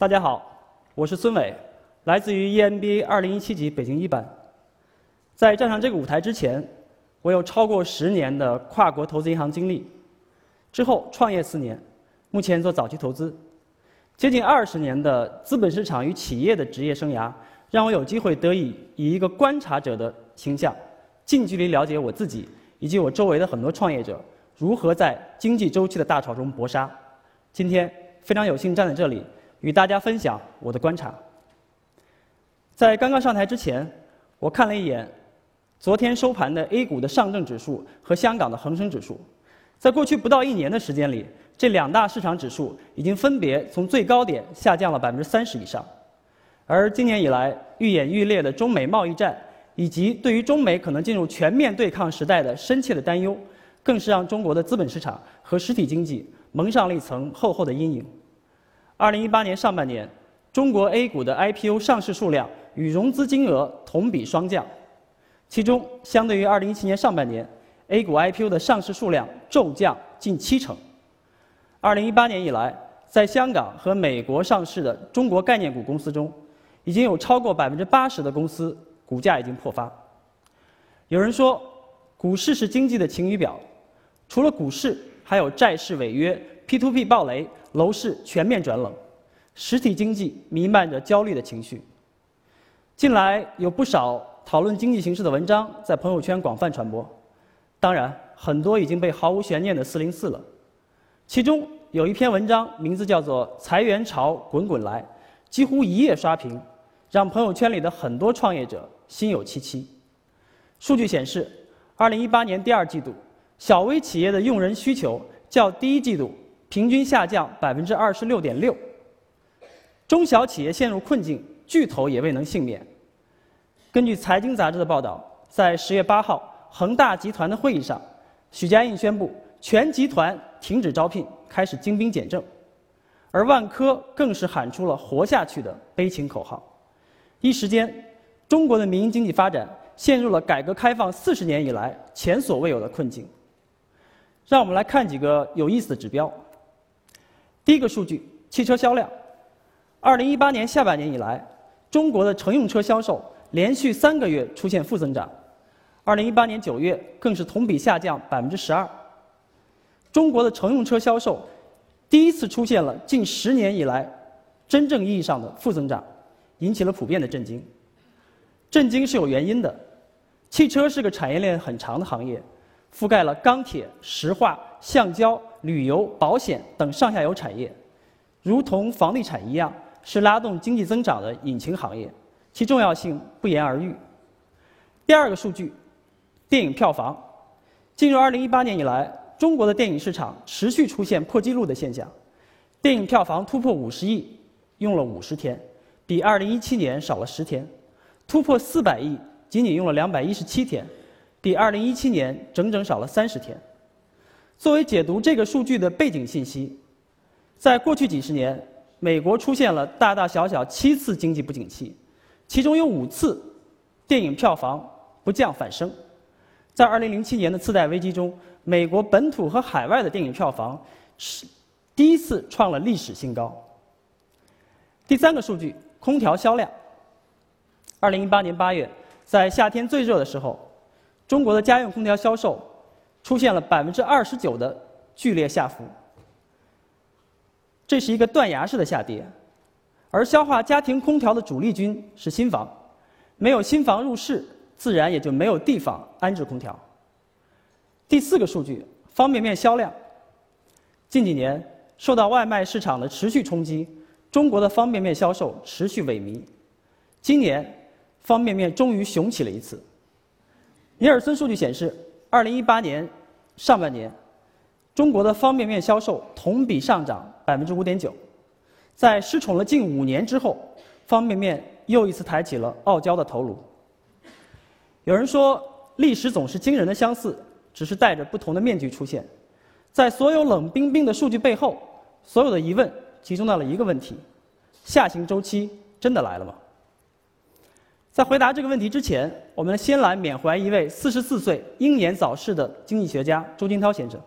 大家好，我是孙伟，来自于 EMBA 二零一七级北京一班。在站上这个舞台之前，我有超过十年的跨国投资银行经历，之后创业四年，目前做早期投资，接近二十年的资本市场与企业的职业生涯，让我有机会得以以一个观察者的形象，近距离了解我自己以及我周围的很多创业者如何在经济周期的大潮中搏杀。今天非常有幸站在这里。与大家分享我的观察。在刚刚上台之前，我看了一眼昨天收盘的 A 股的上证指数和香港的恒生指数，在过去不到一年的时间里，这两大市场指数已经分别从最高点下降了百分之三十以上。而今年以来愈演愈烈的中美贸易战，以及对于中美可能进入全面对抗时代的深切的担忧，更是让中国的资本市场和实体经济蒙上了一层厚厚的阴影。二零一八年上半年，中国 A 股的 IPO 上市数量与融资金额同比双降，其中相对于二零一七年上半年，A 股 IPO 的上市数量骤降近七成。二零一八年以来，在香港和美国上市的中国概念股公司中，已经有超过百分之八十的公司股价已经破发。有人说，股市是经济的晴雨表，除了股市，还有债市违约、P2P 暴雷。楼市全面转冷，实体经济弥漫着焦虑的情绪。近来有不少讨论经济形势的文章在朋友圈广泛传播，当然很多已经被毫无悬念的四零四了。其中有一篇文章名字叫做“裁员潮滚滚来”，几乎一夜刷屏，让朋友圈里的很多创业者心有戚戚。数据显示，二零一八年第二季度，小微企业的用人需求较第一季度。平均下降百分之二十六点六，中小企业陷入困境，巨头也未能幸免。根据财经杂志的报道，在十月八号恒大集团的会议上，许家印宣布全集团停止招聘，开始精兵简政，而万科更是喊出了“活下去”的悲情口号。一时间，中国的民营经济发展陷入了改革开放四十年以来前所未有的困境。让我们来看几个有意思的指标。第一个数据，汽车销量。二零一八年下半年以来，中国的乘用车销售连续三个月出现负增长，二零一八年九月更是同比下降百分之十二。中国的乘用车销售第一次出现了近十年以来真正意义上的负增长，引起了普遍的震惊。震惊是有原因的，汽车是个产业链很长的行业，覆盖了钢铁、石化、橡胶。旅游、保险等上下游产业，如同房地产一样，是拉动经济增长的引擎行业，其重要性不言而喻。第二个数据，电影票房，进入2018年以来，中国的电影市场持续出现破纪录的现象，电影票房突破50亿，用了50天，比2017年少了10天；突破400亿，仅仅用了217天，比2017年整整少了30天。作为解读这个数据的背景信息，在过去几十年，美国出现了大大小小七次经济不景气，其中有五次电影票房不降反升。在2007年的次贷危机中，美国本土和海外的电影票房是第一次创了历史新高。第三个数据，空调销量。2018年8月，在夏天最热的时候，中国的家用空调销售。出现了百分之二十九的剧烈下浮，这是一个断崖式的下跌，而消化家庭空调的主力军是新房，没有新房入市，自然也就没有地方安置空调。第四个数据，方便面销量，近几年受到外卖市场的持续冲击，中国的方便面销售持续萎靡，今年方便面终于雄起了一次。尼尔森数据显示。二零一八年上半年，中国的方便面销售同比上涨百分之五点九，在失宠了近五年之后，方便面又一次抬起了傲娇的头颅。有人说，历史总是惊人的相似，只是戴着不同的面具出现。在所有冷冰冰的数据背后，所有的疑问集中到了一个问题：下行周期真的来了吗？在回答这个问题之前，我们先来缅怀一位四十四岁英年早逝的经济学家周金涛先生。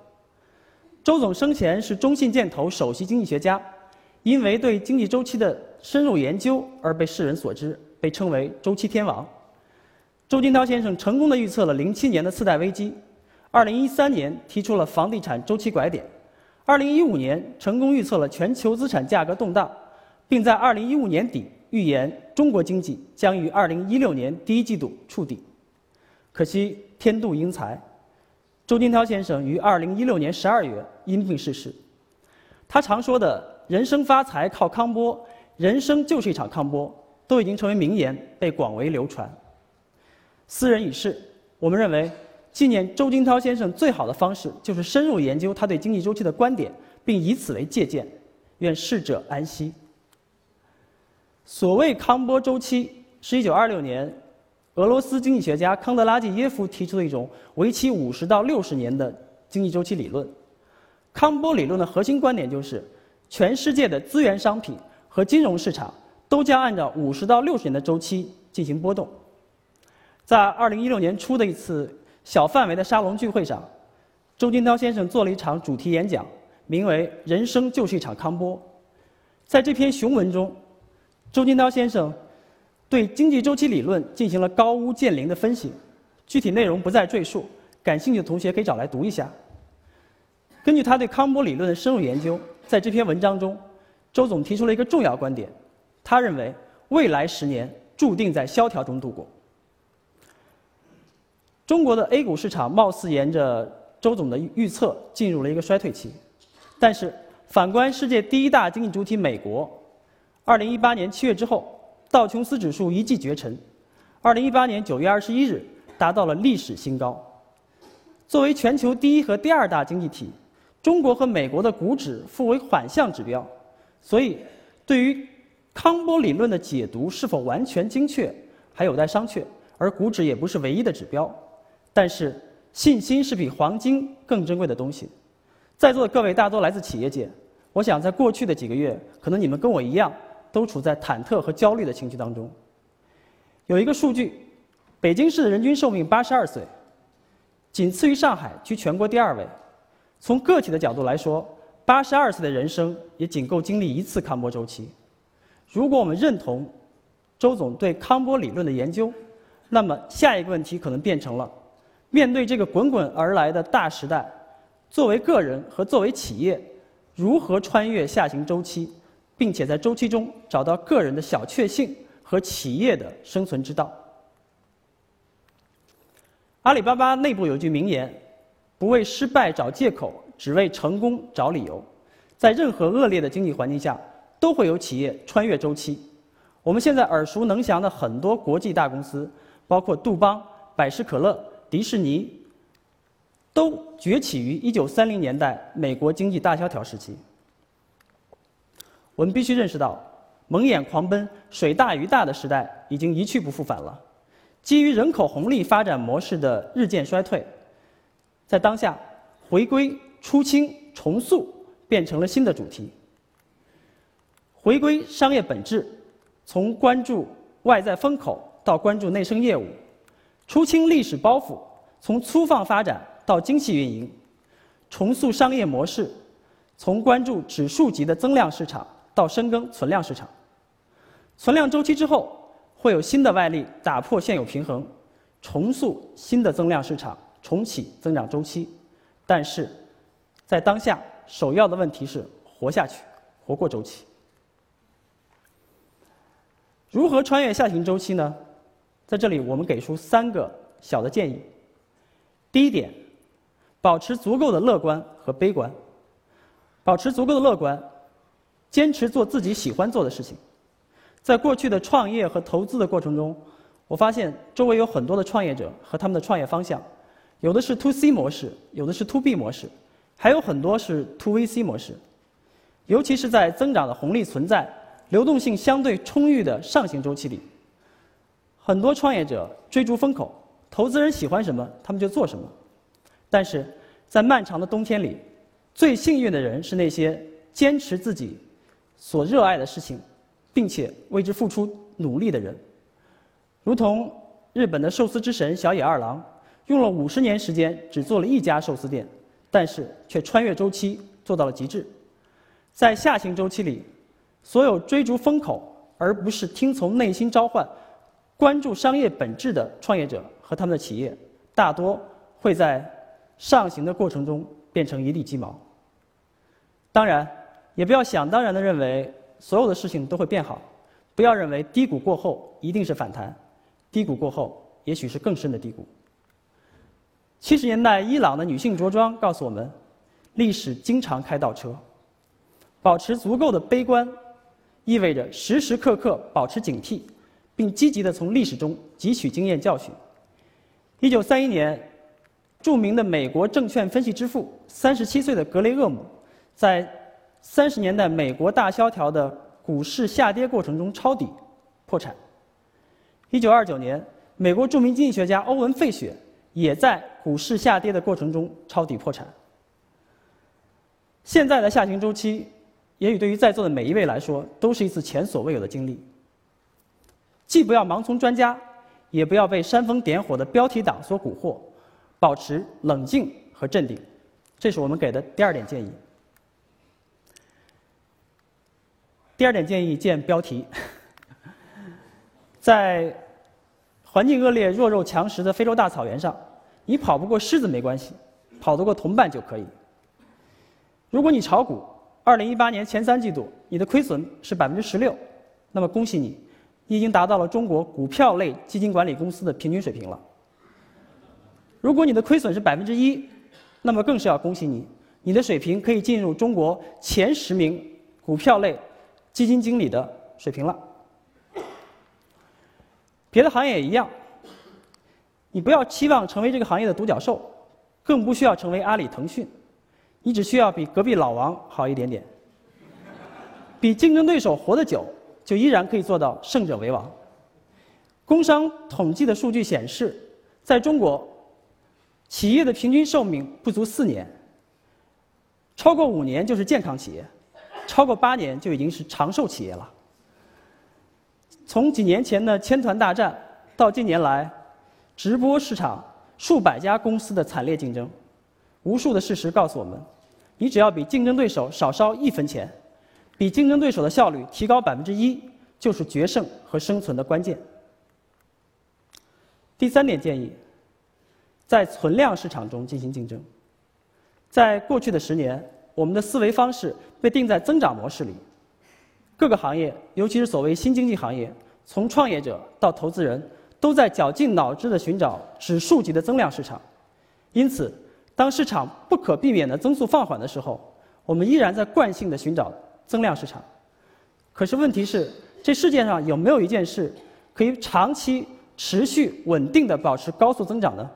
周总生前是中信建投首席经济学家，因为对经济周期的深入研究而被世人所知，被称为“周期天王”。周金涛先生成功的预测了07年的次贷危机，2013年提出了房地产周期拐点，2015年成功预测了全球资产价格动荡，并在2015年底预言中国经济将于2016年第一季度触底。可惜天妒英才，周金涛先生于2016年12月因病逝世。他常说的“人生发财靠康波，人生就是一场康波”，都已经成为名言，被广为流传。斯人已逝，我们认为纪念周金涛先生最好的方式就是深入研究他对经济周期的观点，并以此为借鉴。愿逝者安息。所谓康波周期，是一九二六年。俄罗斯经济学家康德拉季耶夫提出的一种为期五十到六十年的经济周期理论。康波理论的核心观点就是，全世界的资源商品和金融市场都将按照五十到六十年的周期进行波动。在二零一六年初的一次小范围的沙龙聚会上，周金涛先生做了一场主题演讲，名为“人生就是一场康波”。在这篇雄文中，周金涛先生。对经济周期理论进行了高屋建瓴的分析，具体内容不再赘述，感兴趣的同学可以找来读一下。根据他对康波理论的深入研究，在这篇文章中，周总提出了一个重要观点，他认为未来十年注定在萧条中度过。中国的 A 股市场貌似沿着周总的预测进入了一个衰退期，但是反观世界第一大经济主体美国，2018年7月之后。道琼斯指数一骑绝尘，二零一八年九月二十一日达到了历史新高。作为全球第一和第二大经济体，中国和美国的股指互为反向指标，所以对于康波理论的解读是否完全精确还有待商榷。而股指也不是唯一的指标，但是信心是比黄金更珍贵的东西。在座的各位大多来自企业界，我想在过去的几个月，可能你们跟我一样。都处在忐忑和焦虑的情绪当中。有一个数据，北京市的人均寿命八十二岁，仅次于上海，居全国第二位。从个体的角度来说，八十二岁的人生也仅够经历一次康波周期。如果我们认同周总对康波理论的研究，那么下一个问题可能变成了：面对这个滚滚而来的大时代，作为个人和作为企业，如何穿越下行周期？并且在周期中找到个人的小确幸和企业的生存之道。阿里巴巴内部有句名言：“不为失败找借口，只为成功找理由。”在任何恶劣的经济环境下，都会有企业穿越周期。我们现在耳熟能详的很多国际大公司，包括杜邦、百事可乐、迪士尼，都崛起于1930年代美国经济大萧条时期。我们必须认识到，蒙眼狂奔、水大鱼大的时代已经一去不复返了。基于人口红利发展模式的日渐衰退，在当下，回归、出清、重塑变成了新的主题。回归商业本质，从关注外在风口到关注内生业务；出清历史包袱，从粗放发展到精细运营；重塑商业模式，从关注指数级的增量市场。到深耕存量市场，存量周期之后，会有新的外力打破现有平衡，重塑新的增量市场，重启增长周期。但是，在当下，首要的问题是活下去，活过周期。如何穿越下行周期呢？在这里，我们给出三个小的建议。第一点，保持足够的乐观和悲观。保持足够的乐观。坚持做自己喜欢做的事情。在过去的创业和投资的过程中，我发现周围有很多的创业者和他们的创业方向，有的是 To C 模式，有的是 To B 模式，还有很多是 To VC 模式。尤其是在增长的红利存在、流动性相对充裕的上行周期里，很多创业者追逐风口，投资人喜欢什么，他们就做什么。但是在漫长的冬天里，最幸运的人是那些坚持自己。所热爱的事情，并且为之付出努力的人，如同日本的寿司之神小野二郎，用了五十年时间只做了一家寿司店，但是却穿越周期做到了极致。在下行周期里，所有追逐风口而不是听从内心召唤、关注商业本质的创业者和他们的企业，大多会在上行的过程中变成一地鸡毛。当然，也不要想当然的认为所有的事情都会变好，不要认为低谷过后一定是反弹，低谷过后也许是更深的低谷。七十年代，伊朗的女性着装告诉我们，历史经常开倒车。保持足够的悲观，意味着时时刻刻保持警惕，并积极地从历史中汲取经验教训。一九三一年，著名的美国证券分析之父、三十七岁的格雷厄姆，在三十年代美国大萧条的股市下跌过程中抄底，破产。一九二九年，美国著名经济学家欧文·费雪也在股市下跌的过程中抄底破产。现在的下行周期。也许对于在座的每一位来说，都是一次前所未有的经历。既不要盲从专家，也不要被煽风点火的标题党所蛊惑，保持冷静和镇定，这是我们给的第二点建议。第二点建议见标题。在环境恶劣、弱肉强食的非洲大草原上，你跑不过狮子没关系，跑得过同伴就可以。如果你炒股，二零一八年前三季度，你的亏损是百分之十六，那么恭喜你，你已经达到了中国股票类基金管理公司的平均水平了。如果你的亏损是百分之一，那么更是要恭喜你，你的水平可以进入中国前十名股票类基金经理的水平了。别的行业也一样，你不要期望成为这个行业的独角兽，更不需要成为阿里、腾讯。你只需要比隔壁老王好一点点，比竞争对手活得久，就依然可以做到胜者为王。工商统计的数据显示，在中国，企业的平均寿命不足四年，超过五年就是健康企业，超过八年就已经是长寿企业了。从几年前的千团大战，到近年来，直播市场数百家公司的惨烈竞争，无数的事实告诉我们。你只要比竞争对手少烧一分钱，比竞争对手的效率提高百分之一，就是决胜和生存的关键。第三点建议，在存量市场中进行竞争。在过去的十年，我们的思维方式被定在增长模式里，各个行业，尤其是所谓新经济行业，从创业者到投资人，都在绞尽脑汁地寻找指数级的增量市场，因此。当市场不可避免的增速放缓的时候，我们依然在惯性地寻找增量市场。可是问题是，这世界上有没有一件事可以长期、持续、稳定地保持高速增长呢？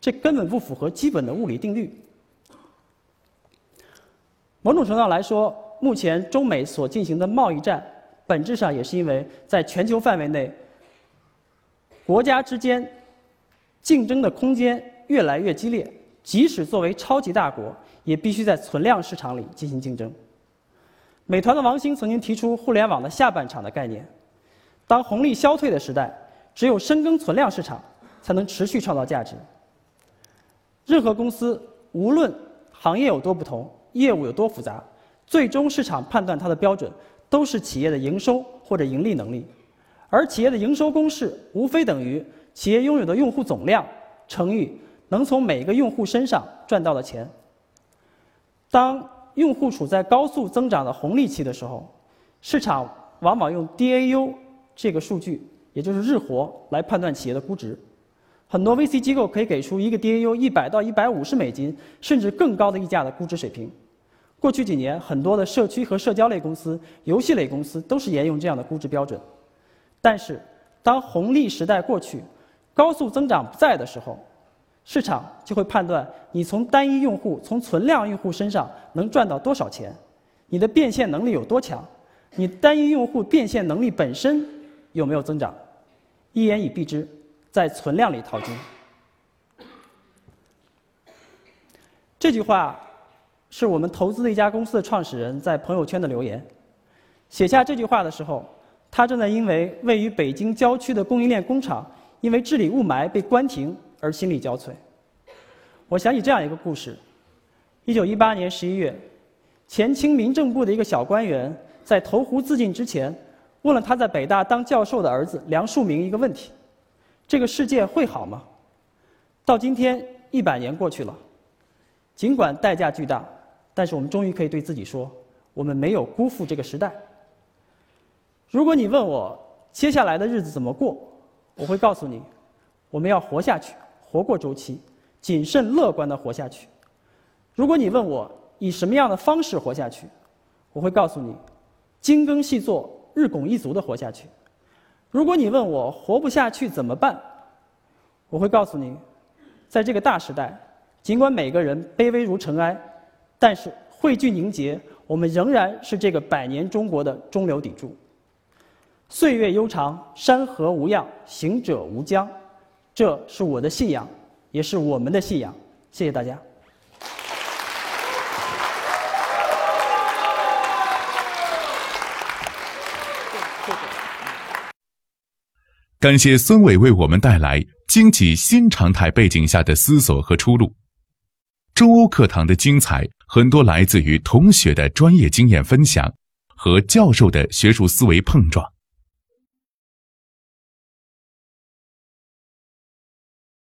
这根本不符合基本的物理定律。某种程度上来说，目前中美所进行的贸易战，本质上也是因为在全球范围内，国家之间竞争的空间越来越激烈。即使作为超级大国，也必须在存量市场里进行竞争。美团的王兴曾经提出“互联网的下半场”的概念。当红利消退的时代，只有深耕存量市场，才能持续创造价值。任何公司，无论行业有多不同，业务有多复杂，最终市场判断它的标准都是企业的营收或者盈利能力。而企业的营收公式，无非等于企业拥有的用户总量乘以。能从每个用户身上赚到的钱。当用户处在高速增长的红利期的时候，市场往往用 DAU 这个数据，也就是日活来判断企业的估值。很多 VC 机构可以给出一个 DAU 一百到一百五十美金，甚至更高的溢价的估值水平。过去几年，很多的社区和社交类公司、游戏类公司都是沿用这样的估值标准。但是，当红利时代过去，高速增长不在的时候，市场就会判断你从单一用户、从存量用户身上能赚到多少钱，你的变现能力有多强，你单一用户变现能力本身有没有增长，一言以蔽之，在存量里淘金。这句话是我们投资的一家公司的创始人在朋友圈的留言。写下这句话的时候，他正在因为位于北京郊区的供应链工厂因为治理雾霾被关停。而心力交瘁。我想起这样一个故事：一九一八年十一月，前清民政部的一个小官员在投湖自尽之前，问了他在北大当教授的儿子梁漱溟一个问题：这个世界会好吗？到今天一百年过去了，尽管代价巨大，但是我们终于可以对自己说，我们没有辜负这个时代。如果你问我接下来的日子怎么过，我会告诉你，我们要活下去，活过周期，谨慎乐观的活下去。如果你问我以什么样的方式活下去，我会告诉你，精耕细作，日拱一卒的活下去。如果你问我活不下去怎么办，我会告诉你，在这个大时代，尽管每个人卑微如尘埃，但是汇聚凝结，我们仍然是这个百年中国的中流砥柱。岁月悠长，山河无恙，行者无疆，这是我的信仰，也是我们的信仰。谢谢大家。感谢孙伟为我们带来经济新常态背景下的思索和出路。中欧课堂的精彩，很多来自于同学的专业经验分享和教授的学术思维碰撞。